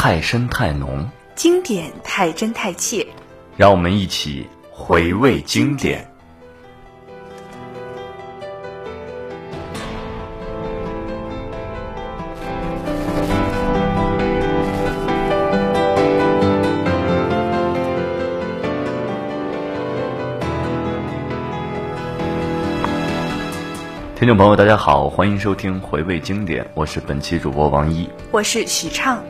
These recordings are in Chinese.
太深太浓，经典太真太切。让我们一起回味经典。听众朋友，大家好，欢迎收听回味经典，我是本期主播王一，我是许畅。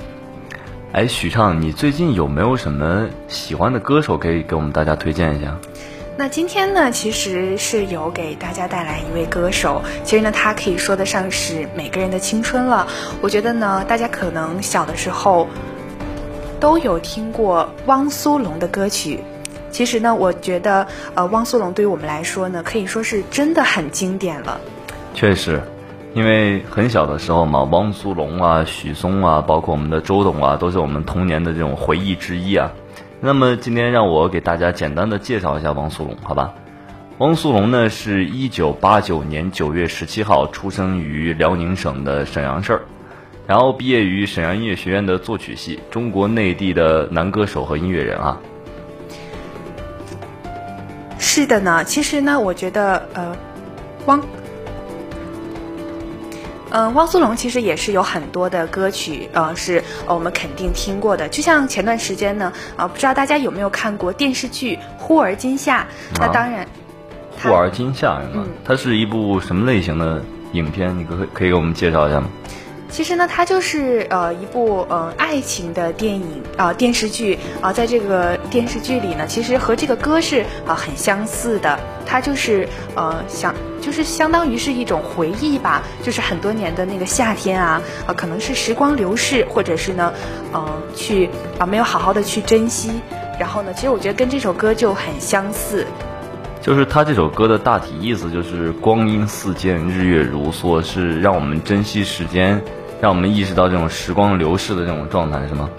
哎，许畅，你最近有没有什么喜欢的歌手可以给我们大家推荐一下？那今天呢，其实是有给大家带来一位歌手，其实呢，他可以说得上是每个人的青春了。我觉得呢，大家可能小的时候都有听过汪苏泷的歌曲。其实呢，我觉得呃，汪苏泷对于我们来说呢，可以说是真的很经典了。确实，因为很小的时候嘛，汪苏泷啊、许嵩啊，包括我们的周董啊，都是我们童年的这种回忆之一啊。那么今天让我给大家简单的介绍一下汪苏泷，好吧？汪苏泷呢，是一九八九年九月十七号出生于辽宁省的沈阳市，然后毕业于沈阳音乐学院的作曲系，中国内地的男歌手和音乐人啊。是的呢，其实呢，我觉得呃，汪。嗯，汪苏泷其实也是有很多的歌曲，呃，是我们肯定听过的。就像前段时间呢，啊，不知道大家有没有看过电视剧《忽而今夏》？那当然，《忽而今夏》是吗？它是一部什么类型的影片？你可可以给我们介绍一下吗？其实呢，它就是呃一部呃爱情的电影啊电视剧啊，在这个电视剧里呢，其实和这个歌是啊很相似的。它就是呃想就是相当于是一种回忆吧，就是很多年的那个夏天啊啊，可能是时光流逝，或者是呢嗯去啊没有好好的去珍惜。然后呢，其实我觉得跟这首歌就很相似。就是他这首歌的大体意思就是光阴似箭，日月如梭，是让我们珍惜时间。让我们意识到这种时光流逝的这种状态，是吗？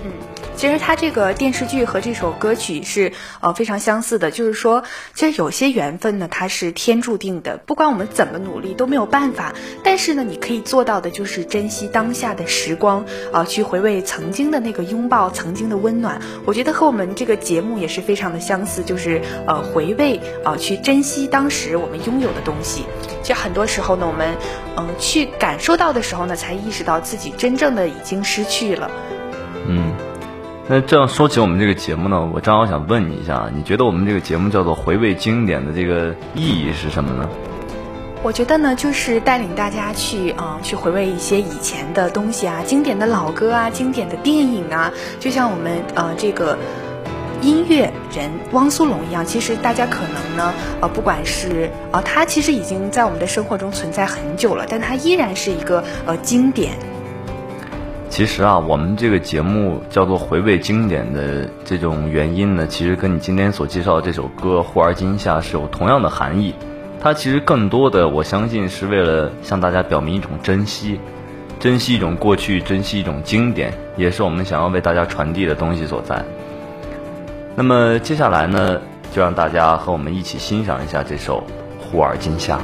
其实它这个电视剧和这首歌曲是呃非常相似的，就是说，其实有些缘分呢，它是天注定的，不管我们怎么努力都没有办法。但是呢，你可以做到的就是珍惜当下的时光，啊，去回味曾经的那个拥抱，曾经的温暖。我觉得和我们这个节目也是非常的相似，就是呃回味啊，去珍惜当时我们拥有的东西。其实很多时候呢，我们嗯去感受到的时候呢，才意识到自己真正的已经失去了。嗯。那这样说起我们这个节目呢，我正好想问你一下，你觉得我们这个节目叫做回味经典的这个意义是什么呢？我觉得呢，就是带领大家去啊，去回味一些以前的东西啊，经典的老歌啊，经典的电影啊，就像我们呃这个音乐人汪苏泷一样，其实大家可能呢，呃，不管是啊，他其实已经在我们的生活中存在很久了，但他依然是一个呃经典。其实啊，我们这个节目叫做回味经典的这种原因呢，其实跟你今天所介绍的这首歌《忽而今夏》是有同样的含义。它其实更多的，我相信是为了向大家表明一种珍惜，珍惜一种过去，珍惜一种经典，也是我们想要为大家传递的东西所在。那么接下来呢，就让大家和我们一起欣赏一下这首《忽而今夏》。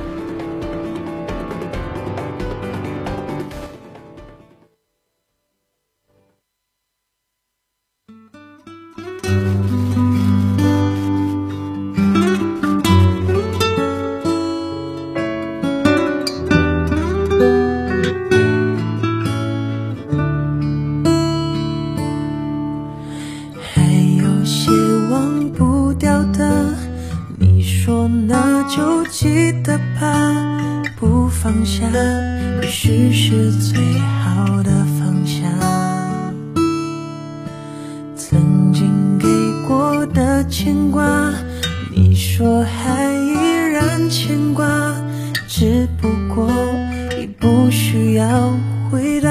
只不过已不需要回答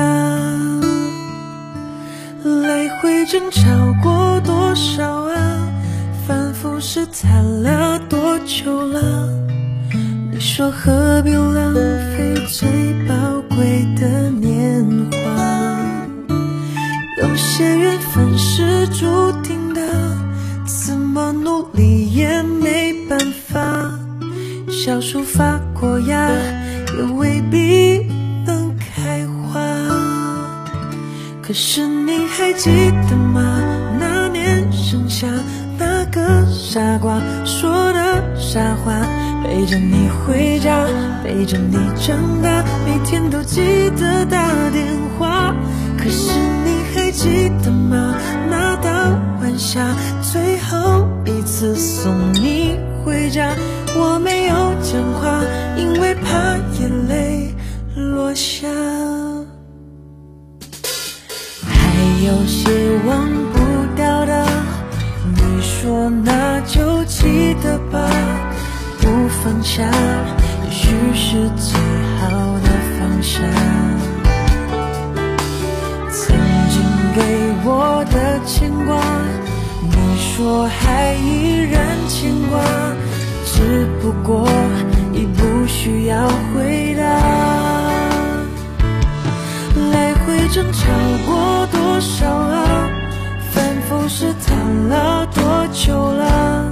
来回争吵过多少啊？反复试探了多久啦你说何必浪费最宝贵的年华。有些缘分是注定的怎么努力也没办法。小树发过芽也未必能开花可是你还记得吗那年盛夏那个傻瓜说的傻话陪着你回家陪着你长大每天都记得打电话可是你还记得吗？那道晚霞最后一次送你回家。我没有讲话，因为怕眼泪落下。还有些忘不掉的，你说那就记得吧，不放下，也许是最好的放下。曾经给我的牵挂，你说还依然牵挂，只不过已不需要回答。来回争吵过多少啊？反复试探了多久了？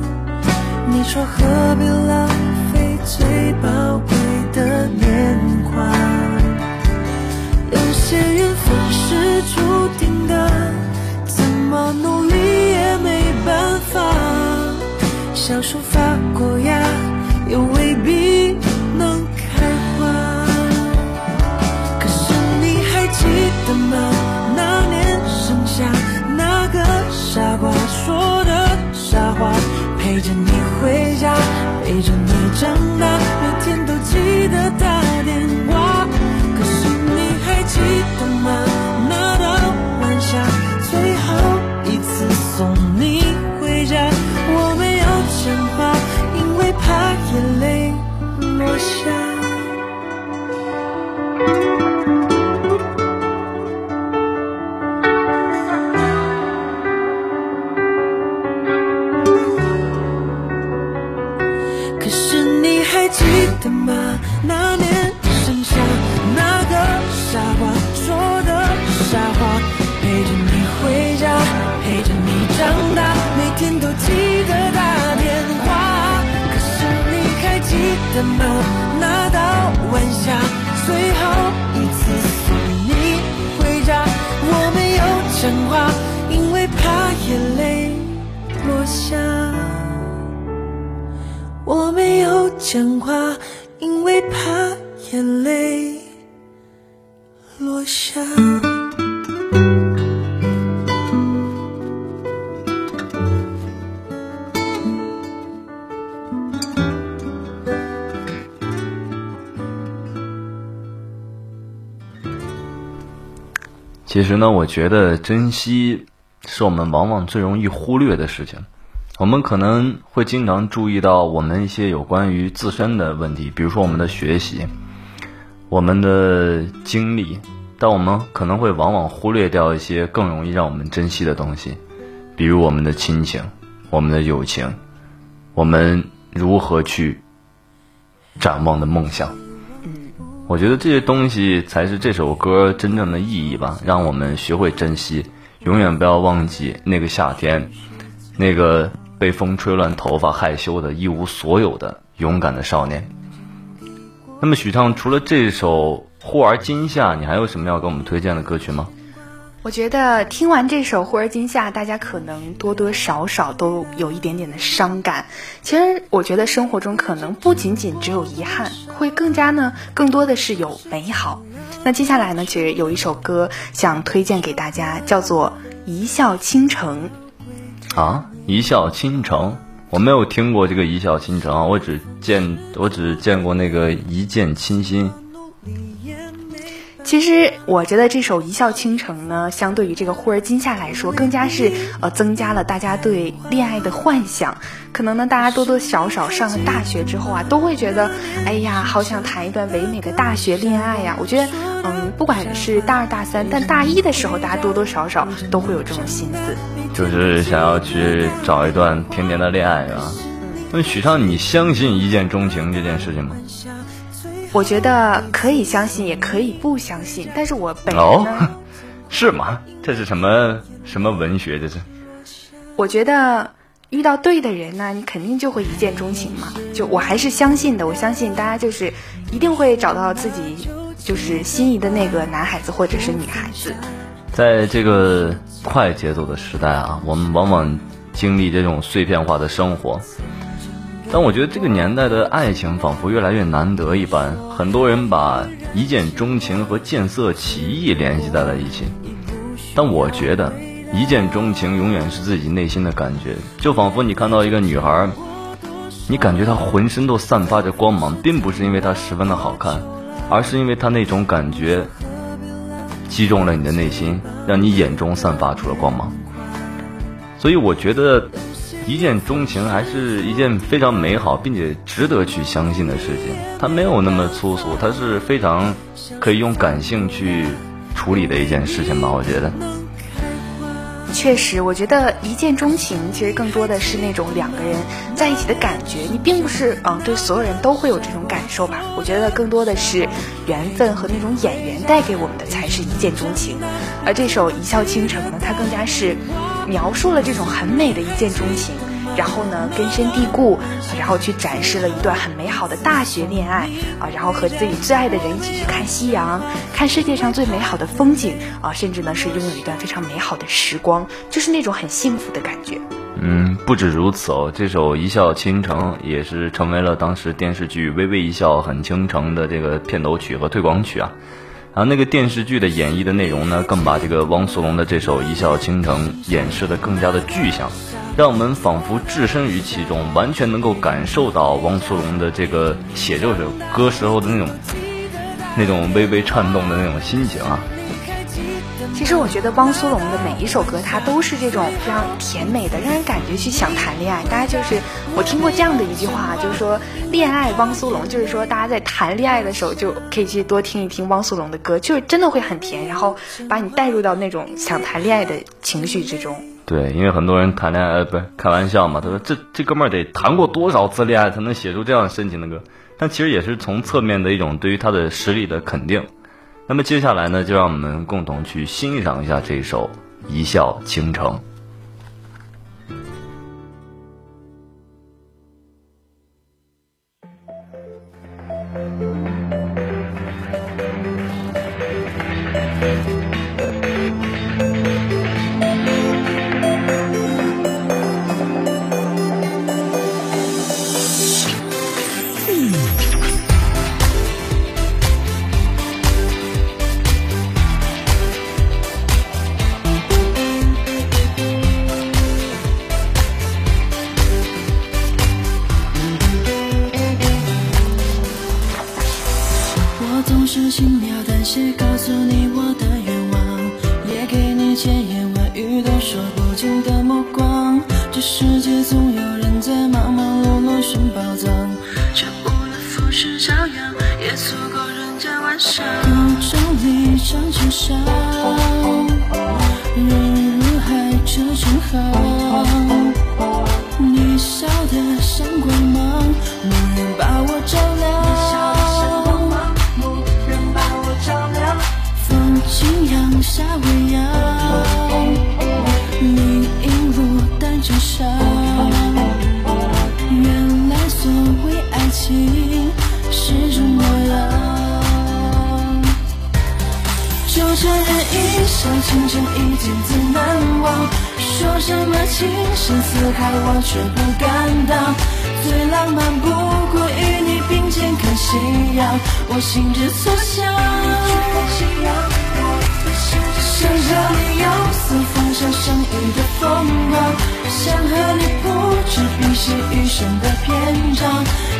你说何必浪费最宝贵的年华？有些缘分是注定的，小树发过芽，也未必能开花。可是你还记得吗？那年盛夏，那个傻瓜说的傻话，陪着你其实呢，我觉得珍惜是我们往往最容易忽略的事情。我们可能会经常注意到我们一些有关于自身的问题，比如说我们的学习、我们的经历，但我们可能会往往忽略掉一些更容易让我们珍惜的东西，比如我们的亲情、我们的友情，我们如何去展望的梦想。我觉得这些东西才是这首歌真正的意义吧，让我们学会珍惜，永远不要忘记那个夏天，那个被风吹乱头发、害羞的、一无所有的勇敢的少年。那么，许畅，除了这首《忽而今夏》，你还有什么要给我们推荐的歌曲吗？我觉得听完这首《忽而今夏》，大家可能多多少少都有一点点的伤感。其实，我觉得生活中可能不仅仅只有遗憾，会更加呢，更多的是有美好。那接下来呢，其实有一首歌想推荐给大家，叫做《一笑倾城》。啊，一笑倾城，我没有听过这个一笑倾城，我只见我只见过那个一见倾心。其实我觉得这首《一笑倾城》呢，相对于这个《忽而今夏》来说，更加是呃增加了大家对恋爱的幻想。可能呢，大家多多少少上了大学之后啊，都会觉得，哎呀，好想谈一段唯美的大学恋爱呀。我觉得，嗯，不管是大二大三，但大一的时候，大家多多少少都会有这种心思，就是想要去找一段甜甜的恋爱啊。那许畅，你相信一见钟情这件事情吗？我觉得可以相信，也可以不相信。但是我本人哦，，是吗？这是什么什么文学？这是我觉得遇到对的人呢，你肯定就会一见钟情嘛。就我还是相信的，我相信大家就是一定会找到自己就是心仪的那个男孩子或者是女孩子。在这个快节奏的时代啊，我们往往经历这种碎片化的生活。但我觉得这个年代的爱情仿佛越来越难得一般，很多人把一见钟情和见色起意联系在了一起。但我觉得，一见钟情永远是自己内心的感觉，就仿佛你看到一个女孩，你感觉她浑身都散发着光芒，并不是因为她十分的好看，而是因为她那种感觉击中了你的内心，让你眼中散发出了光芒。所以我觉得。一见钟情还是一件非常美好并且值得去相信的事情，它没有那么粗俗，它是非常可以用感性去处理的一件事情吧，我觉得。确实，我觉得一见钟情其实更多的是那种两个人在一起的感觉，你并不是嗯对所有人都会有这种感受吧？我觉得更多的是缘分和那种眼缘带给我们的才是一见钟情，而这首《一笑倾城》呢，它更加是描述了这种很美的一见钟情。然后呢，根深蒂固，然后去展示了一段很美好的大学恋爱啊，然后和自己最爱的人一起去看夕阳，看世界上最美好的风景啊，甚至呢是拥有一段非常美好的时光，就是那种很幸福的感觉。嗯，不止如此哦，这首《一笑倾城》也是成为了当时电视剧《微微一笑很倾城》的这个片头曲和推广曲啊。然后那个电视剧的演绎的内容呢，更把这个汪苏泷的这首《一笑倾城》演示的更加的具象。让我们仿佛置身于其中，完全能够感受到汪苏泷的这个写这首歌时候的那种、那种微微颤动的那种心情啊。其实我觉得汪苏泷的每一首歌，它都是这种非常甜美的，让人感觉去想谈恋爱。大家就是我听过这样的一句话，就是说恋爱汪苏泷，就是说大家在谈恋爱的时候就可以去多听一听汪苏泷的歌，就是真的会很甜，然后把你带入到那种想谈恋爱的情绪之中。对，因为很多人谈恋爱不是开玩笑嘛，他说这这哥们儿得谈过多少次恋爱才能写出这样深情的歌？但其实也是从侧面的一种对于他的实力的肯定。那么接下来呢，就让我们共同去欣赏一下这首《一笑倾城》。倾城一见自难忘，说什么情深似海，我却不敢当。最浪漫不过与你并肩看夕阳，我心之所向。想和你有似风沙相遇的风光，想和你不止笔写余生的篇章，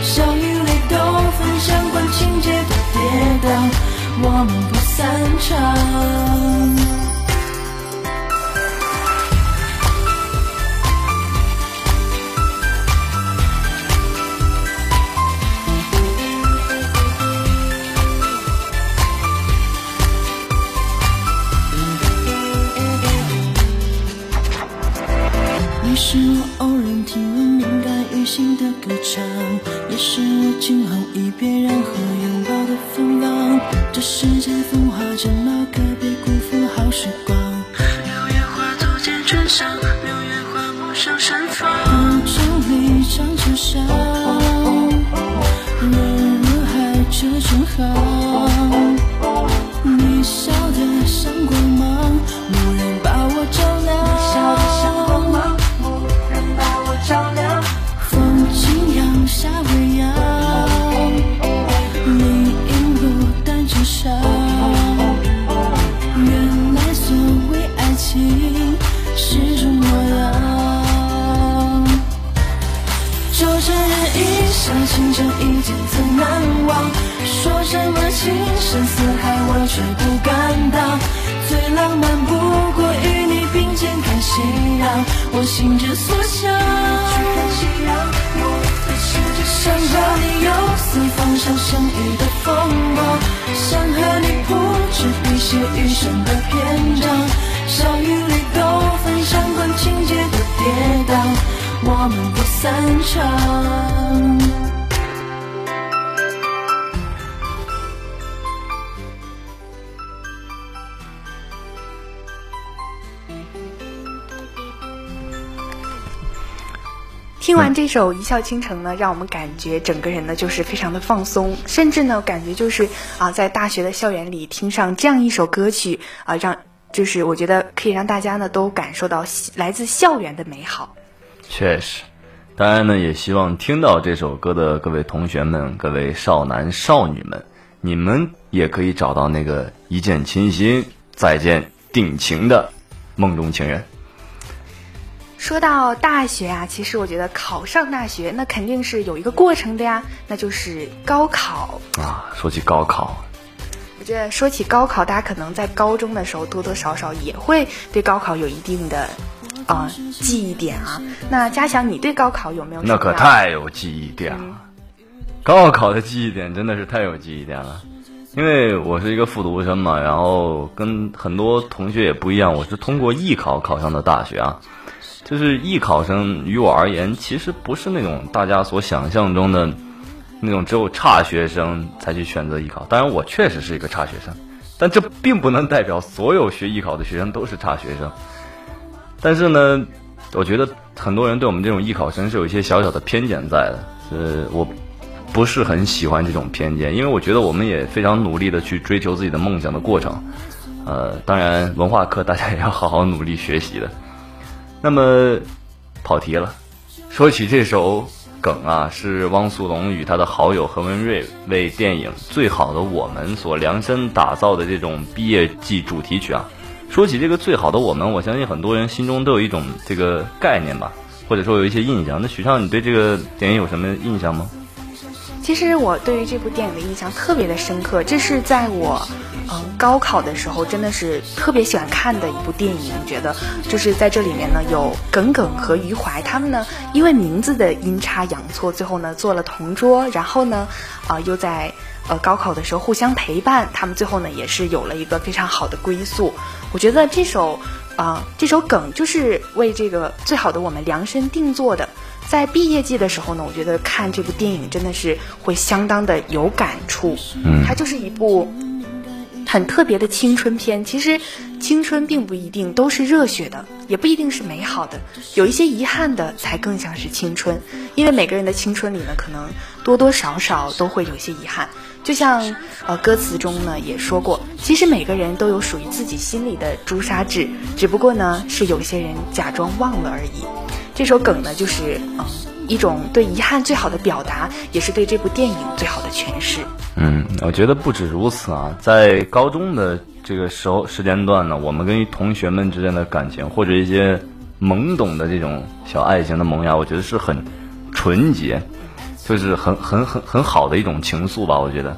笑与泪都分享过情节的跌宕，我们不散场。是我偶然听闻铭感于心的歌唱也是我惊鸿一瞥然后拥抱的芬芳这世界风华正茂可别辜负好时光六月花足迹穿梭六月花陌上盛放情深似海，我却不敢当。最浪漫不过与你并肩看夕阳，我心之所向。去看夕阳，我的世界想和你游四方像相遇的风光，想和你铺纸笔写余生的篇章，笑与泪都分享过情节的跌宕，我们不散场。听完这首《一笑倾城》呢，让我们感觉整个人呢就是非常的放松，甚至呢感觉就是啊，在大学的校园里听上这样一首歌曲啊，让就是我觉得可以让大家呢都感受到来自校园的美好。确实，当然呢，也希望听到这首歌的各位同学们、各位少男少女们，你们也可以找到那个一见倾心、再见定情的梦中情人。说到大学啊，其实我觉得考上大学那肯定是有一个过程的呀，那就是高考啊。说起高考，我觉得说起高考，大家可能在高中的时候多多少少也会对高考有一定的啊记忆点啊。那嘉祥，你对高考有没有？那可太有记忆点了，高考的记忆点真的是太有记忆点了，因为我是一个复读生嘛，然后跟很多同学也不一样，我是通过艺考考上的大学啊。就是艺考生，于我而言，其实不是那种大家所想象中的那种只有差学生才去选择艺考。当然，我确实是一个差学生，但这并不能代表所有学艺考的学生都是差学生。但是呢，我觉得很多人对我们这种艺考生是有一些小小的偏见在的。呃，我不是很喜欢这种偏见，因为我觉得我们也非常努力的去追求自己的梦想的过程。呃，当然，文化课大家也要好好努力学习的。那么，跑题了。说起这首梗啊，是汪苏泷与他的好友何文瑞为电影《最好的我们》所量身打造的这种毕业季主题曲啊。说起这个《最好的我们》，我相信很多人心中都有一种这个概念吧，或者说有一些印象。那许畅，你对这个电影有什么印象吗？其实我对于这部电影的印象特别的深刻，这是在我嗯高考的时候，真的是特别喜欢看的一部电影。觉得就是在这里面呢，有耿耿和余淮他们呢，因为名字的阴差阳错，最后呢做了同桌，然后呢，啊又在呃高考的时候互相陪伴，他们最后呢也是有了一个非常好的归宿。我觉得这首啊这首梗就是为这个最好的我们量身定做的。在毕业季的时候呢，我觉得看这部电影真的是会相当的有感触。嗯，它就是一部很特别的青春片。其实青春并不一定都是热血的，也不一定是美好的，有一些遗憾的才更像是青春。因为每个人的青春里呢，可能多多少少都会有一些遗憾。就像呃歌词中呢也说过，其实每个人都有属于自己心里的朱砂痣，只不过呢是有些人假装忘了而已。这首梗呢，就是嗯一种对遗憾最好的表达，也是对这部电影最好的诠释。嗯，我觉得不止如此啊，在高中的这个时候时间段呢，我们跟同学们之间的感情，或者一些懵懂的这种小爱情的萌芽，我觉得是很纯洁，就是很很很很好的一种情愫吧。我觉得，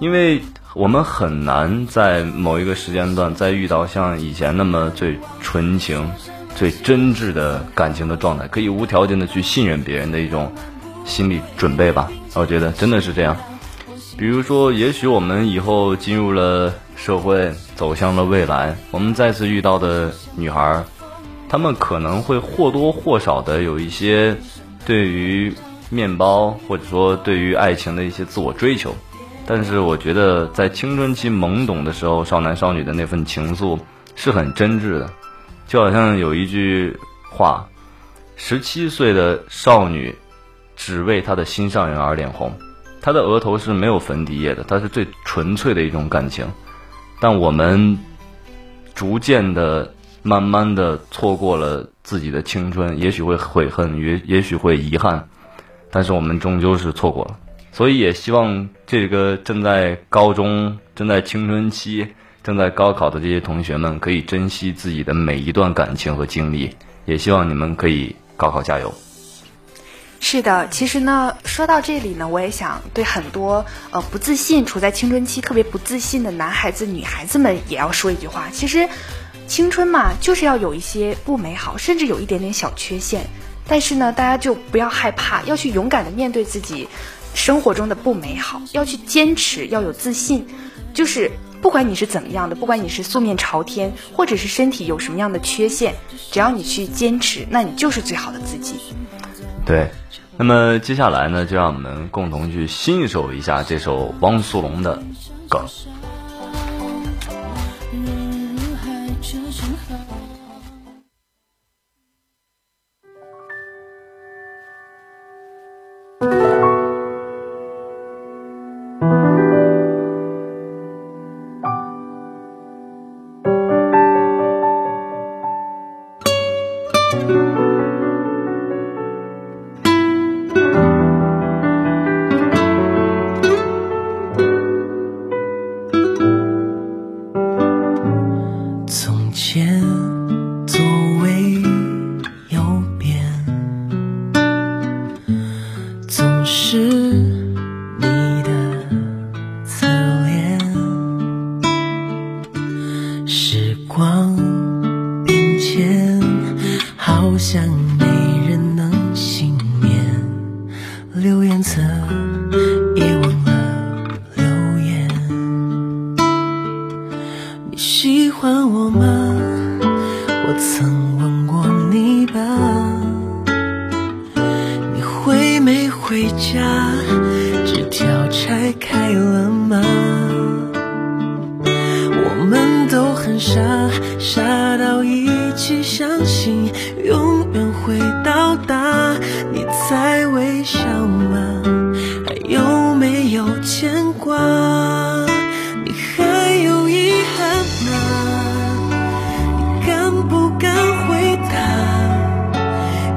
因为我们很难在某一个时间段再遇到像以前那么最纯情。最真挚的感情的状态，可以无条件的去信任别人的一种心理准备吧。我觉得真的是这样。比如说，也许我们以后进入了社会，走向了未来，我们再次遇到的女孩，她们可能会或多或少的有一些对于面包或者说对于爱情的一些自我追求。但是，我觉得在青春期懵懂的时候，少男少女的那份情愫是很真挚的。就好像有一句话：“十七岁的少女只为她的心上人而脸红，她的额头是没有粉底液的，她是最纯粹的一种感情。但我们逐渐的、慢慢的错过了自己的青春，也许会悔恨，也也许会遗憾，但是我们终究是错过了。所以也希望这个正在高中、正在青春期。”正在高考的这些同学们，可以珍惜自己的每一段感情和经历，也希望你们可以高考加油。是的，其实呢，说到这里呢，我也想对很多呃不自信、处在青春期特别不自信的男孩子、女孩子们也要说一句话：其实，青春嘛，就是要有一些不美好，甚至有一点点小缺陷。但是呢，大家就不要害怕，要去勇敢的面对自己生活中的不美好，要去坚持，要有自信。就是不管你是怎么样的，不管你是素面朝天，或者是身体有什么样的缺陷，只要你去坚持，那你就是最好的自己。对。那么接下来呢，就让我们共同去欣赏一下这首汪苏泷的歌。话你还有遗憾吗？你敢不敢回答？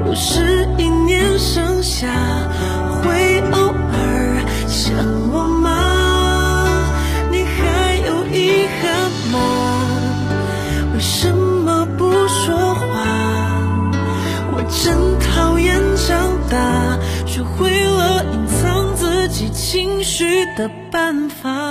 又是一年盛夏会偶尔想我吗？你还有遗憾吗？为什么不说话？我真讨厌长大学会了隐藏自己情绪的也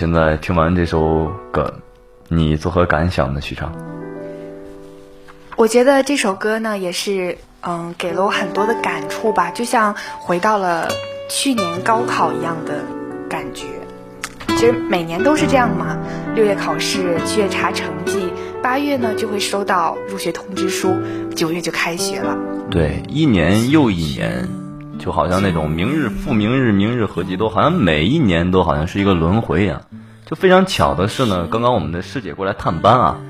现在听完这首歌，你作何感想呢？许昌？我觉得这首歌呢，也是嗯，给了我很多的感触吧，就像回到了去年高考一样的感觉。其实每年都是这样嘛，六月考试，七月查成绩，八月呢就会收到入学通知书，九月就开学了。对，一年又一年，就好像那种明日复明日，明日何其多，好像每一年都好像是一个轮回一样。就非常巧的是呢，刚刚我们的师姐过来探班啊。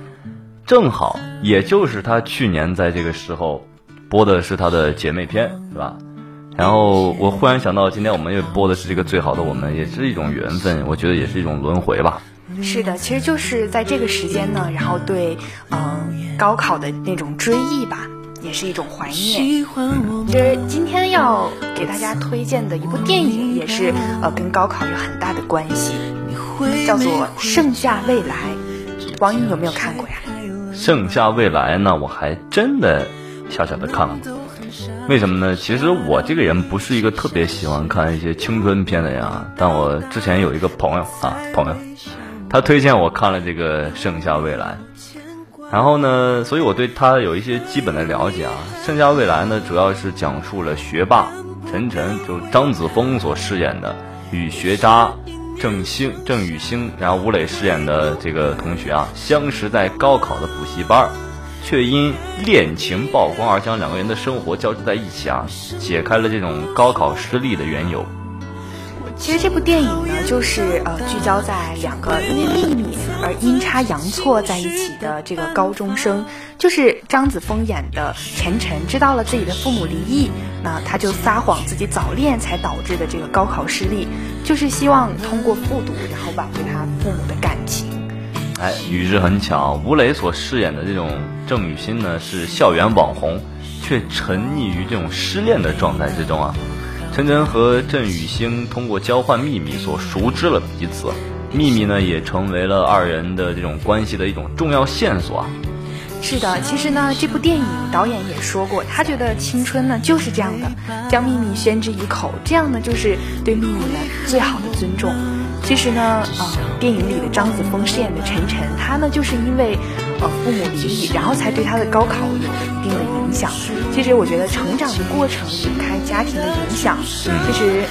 正好，也就是她去年在这个时候播的是她的姐妹篇，是吧？然后我忽然想到，今天我们又播的是这个《最好的我们》，也是一种缘分，我觉得也是一种轮回吧。是的，其实就是在这个时间呢，然后对嗯高考的那种追忆吧，也是一种怀念。其实今天要给大家推荐的一部电影，也是呃跟高考有很大的关系，叫做《盛夏未来》。王颖有没有看过呀？盛夏未来呢，我还真的小小的看过。为什么呢？其实我这个人不是一个特别喜欢看一些青春片的人啊。但我之前有一个朋友啊，朋友，他推荐我看了这个盛夏未来，然后呢，所以我对他有一些基本的了解啊。盛夏未来呢，主要是讲述了学霸陈晨，就张子枫所饰演的与学渣。郑星、郑宇星，然后吴磊饰演的这个同学啊，相识在高考的补习班，却因恋情曝光而将两个人的生活交织在一起啊，解开了这种高考失利的缘由。其实这部电影呢，就是呃聚焦在两个因为秘密而阴差阳错在一起的这个高中生，就是张子枫演的陈晨，知道了自己的父母离异，那他就撒谎自己早恋才导致的这个高考失利，就是希望通过复读然后挽回他父母的感情。哎，与之很巧，吴磊所饰演的这种郑雨欣呢，是校园网红，却沉溺于这种失恋的状态之中啊。陈晨和郑雨星通过交换秘密所熟知了彼此，秘密呢也成为了二人的这种关系的一种重要线索。是的，其实呢，这部电影导演也说过，他觉得青春呢就是这样的，将秘密宣之以口，这样呢就是对秘密呢最好的尊重。其实呢，呃，电影里的张子枫饰演的陈晨，他呢就是因为。呃，父母离异，然后才对他的高考有一定的影响。其实我觉得成长的过程离不开家庭的影响。其实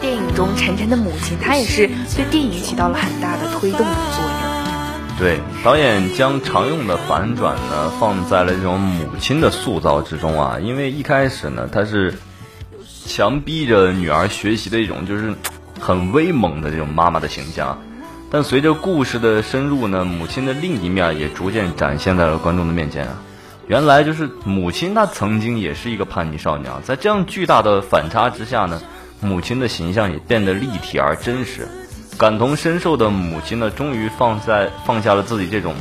电影中晨晨的母亲，她也是对电影起到了很大的推动的作用。对，导演将常用的反转呢放在了这种母亲的塑造之中啊，因为一开始呢，他是强逼着女儿学习的一种就是很威猛的这种妈妈的形象。但随着故事的深入呢，母亲的另一面也逐渐展现在了观众的面前啊。原来就是母亲，她曾经也是一个叛逆少女啊。在这样巨大的反差之下呢，母亲的形象也变得立体而真实。感同身受的母亲呢，终于放在放下了自己这种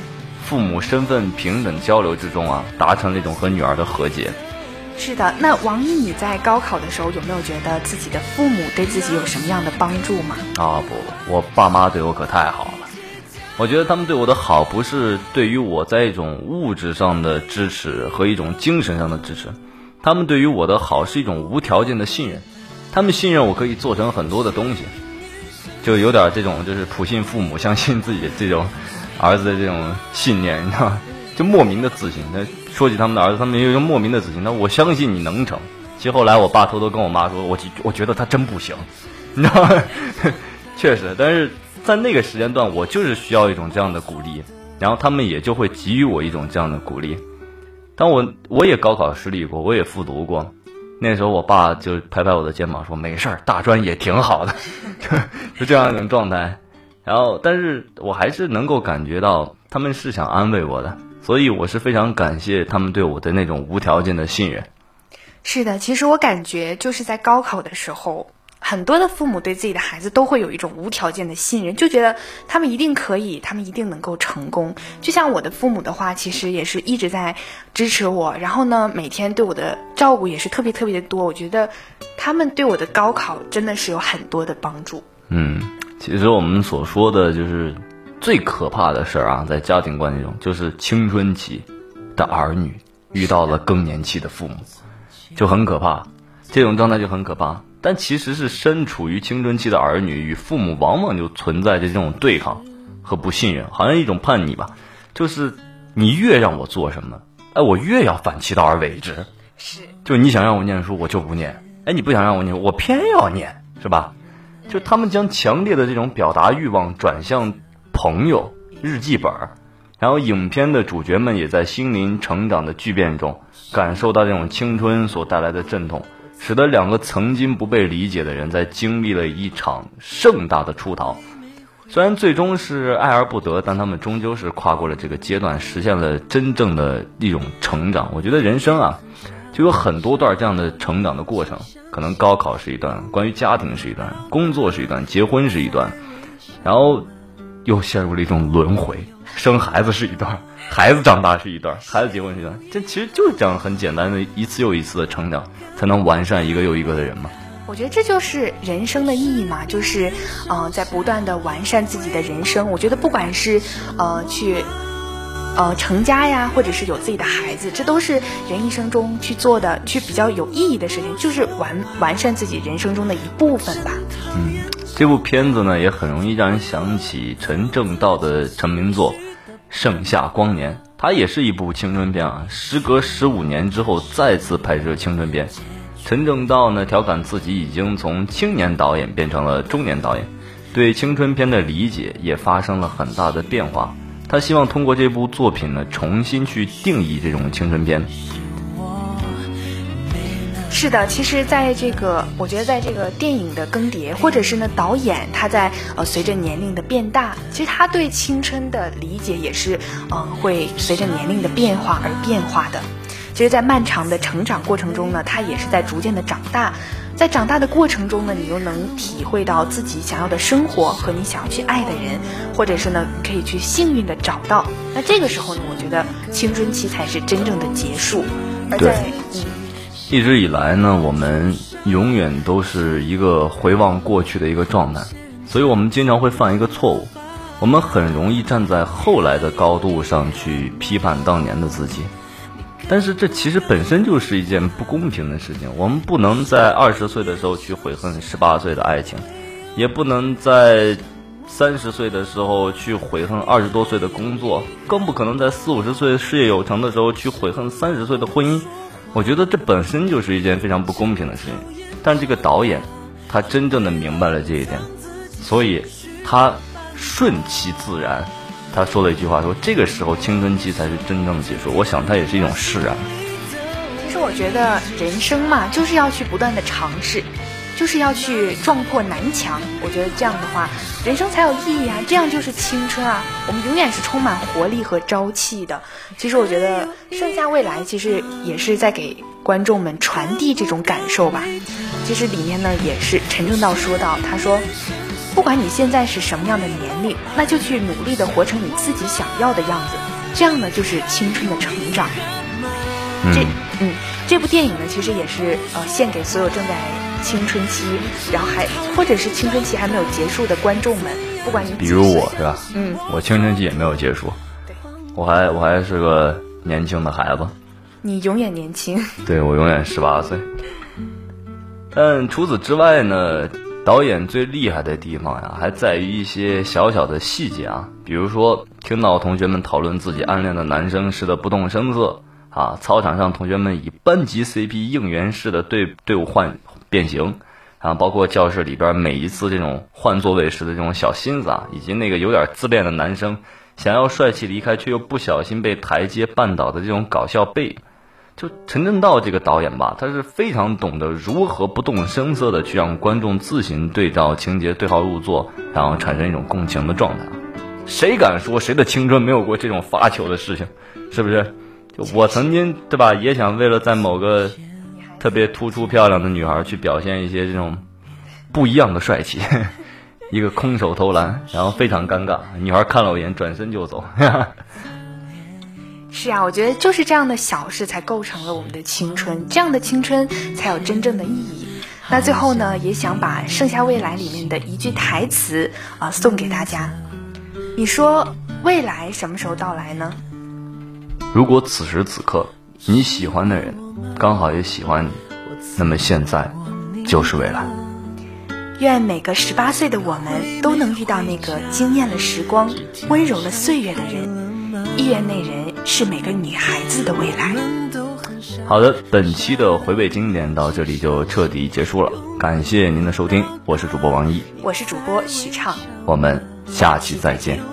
父母身份平等交流之中啊，达成了一种和女儿的和解。是的，那王毅，你在高考的时候有没有觉得自己的父母对自己有什么样的帮助吗？啊不，我爸妈对我可太好了。我觉得他们对我的好不是对于我在一种物质上的支持和一种精神上的支持，他们对于我的好是一种无条件的信任。他们信任我可以做成很多的东西，就有点这种就是普信父母相信自己这种儿子的这种信念，你知道吗？就莫名的自信。那说起他们的儿子，他们有一个莫名的自信。那我相信你能成。其实后来我爸偷偷跟我妈说，我我觉得他真不行，你知道吗？确实，但是在那个时间段，我就是需要一种这样的鼓励，然后他们也就会给予我一种这样的鼓励。当我我也高考失利过，我也复读过，那时候我爸就拍拍我的肩膀说：“没事儿，大专也挺好的。”就这样一种状态。然后，但是我还是能够感觉到他们是想安慰我的。所以我是非常感谢他们对我的那种无条件的信任。是的，其实我感觉就是在高考的时候，很多的父母对自己的孩子都会有一种无条件的信任，就觉得他们一定可以，他们一定能够成功。就像我的父母的话，其实也是一直在支持我，然后呢，每天对我的照顾也是特别特别的多。我觉得他们对我的高考真的是有很多的帮助。嗯，其实我们所说的就是。最可怕的事儿啊，在家庭关系中，就是青春期的儿女遇到了更年期的父母，就很可怕。这种状态就很可怕。但其实是身处于青春期的儿女与父母往往就存在着这种对抗和不信任，好像一种叛逆吧，就是你越让我做什么，哎，我越要反其道而为之。是，就你想让我念书，我就不念；哎，你不想让我念，我偏要念，是吧？就他们将强烈的这种表达欲望转向朋友、日记本儿，然后影片的主角们也在心灵成长的巨变中，感受到这种青春所带来的阵痛，使得两个曾经不被理解的人在经历了一场盛大的出逃。虽然最终是爱而不得，但他们终究是跨过了这个阶段，实现了真正的一种成长。我觉得人生啊。就有很多段这样的成长的过程，可能高考是一段，关于家庭是一段，工作是一段，结婚是一段，然后又陷入了一种轮回，生孩子是一段，孩子长大是一段，孩子结婚是一段，这其实就是这样很简单的一次又一次的成长，才能完善一个又一个的人嘛。我觉得这就是人生的意义嘛，就是，呃，在不断的完善自己的人生。我觉得不管是，呃，去。呃，成家呀，或者是有自己的孩子，这都是人一生中去做的，去比较有意义的事情，就是完完善自己人生中的一部分吧。嗯，这部片子呢，也很容易让人想起陈正道的成名作《盛夏光年》，它也是一部青春片啊。时隔十五年之后再次拍摄青春片，陈正道呢调侃自己已经从青年导演变成了中年导演，对青春片的理解也发生了很大的变化。他希望通过这部作品呢，重新去定义这种青春片。是的，其实，在这个，我觉得，在这个电影的更迭，或者是呢，导演他在呃随着年龄的变大，其实他对青春的理解也是，呃，会随着年龄的变化而变化的。其实，在漫长的成长过程中呢，他也是在逐渐的长大。在长大的过程中呢，你又能体会到自己想要的生活和你想要去爱的人，或者是呢，可以去幸运的找到。那这个时候呢，我觉得青春期才是真正的结束。而在嗯，一直以来呢，我们永远都是一个回望过去的一个状态，所以我们经常会犯一个错误，我们很容易站在后来的高度上去批判当年的自己。但是这其实本身就是一件不公平的事情。我们不能在二十岁的时候去悔恨十八岁的爱情，也不能在三十岁的时候去悔恨二十多岁的工作，更不可能在四五十岁事业有成的时候去悔恨三十岁的婚姻。我觉得这本身就是一件非常不公平的事情。但这个导演，他真正的明白了这一点，所以他顺其自然。他说了一句话，说这个时候青春期才是真正的结束。我想他也是一种释然。其实我觉得人生嘛，就是要去不断的尝试，就是要去撞破南墙。我觉得这样的话，人生才有意义啊！这样就是青春啊！我们永远是充满活力和朝气的。其实我觉得《盛夏未来》其实也是在给观众们传递这种感受吧。其实里面呢，也是陈正道说到，他说。不管你现在是什么样的年龄，那就去努力的活成你自己想要的样子，这样呢就是青春的成长。这，嗯，这部电影呢其实也是呃献给所有正在青春期，然后还或者是青春期还没有结束的观众们，不管你比如我是吧？嗯，我青春期也没有结束，对，我还我还是个年轻的孩子。你永远年轻。对我永远十八岁。但除此之外呢？导演最厉害的地方呀，还在于一些小小的细节啊，比如说听到同学们讨论自己暗恋的男生时的不动声色啊，操场上同学们以班级 CP 应援式的队队伍换变形啊，包括教室里边每一次这种换座位时的这种小心思啊，以及那个有点自恋的男生想要帅气离开却又不小心被台阶绊倒的这种搞笑背。就陈正道这个导演吧，他是非常懂得如何不动声色的去让观众自行对照情节对号入座，然后产生一种共情的状态。谁敢说谁的青春没有过这种发球的事情？是不是？就我曾经对吧，也想为了在某个特别突出漂亮的女孩去表现一些这种不一样的帅气，一个空手投篮，然后非常尴尬，女孩看了我一眼，转身就走。是啊，我觉得就是这样的小事才构成了我们的青春，这样的青春才有真正的意义。那最后呢，也想把《盛夏未来》里面的一句台词啊送给大家。你说未来什么时候到来呢？如果此时此刻你喜欢的人刚好也喜欢你，那么现在就是未来。愿每个十八岁的我们都能遇到那个惊艳了时光、温柔了岁月的人。亦愿那人是每个女孩子的未来。好的，本期的回味经典到这里就彻底结束了，感谢您的收听，我是主播王毅，我是主播许畅，我们下期再见。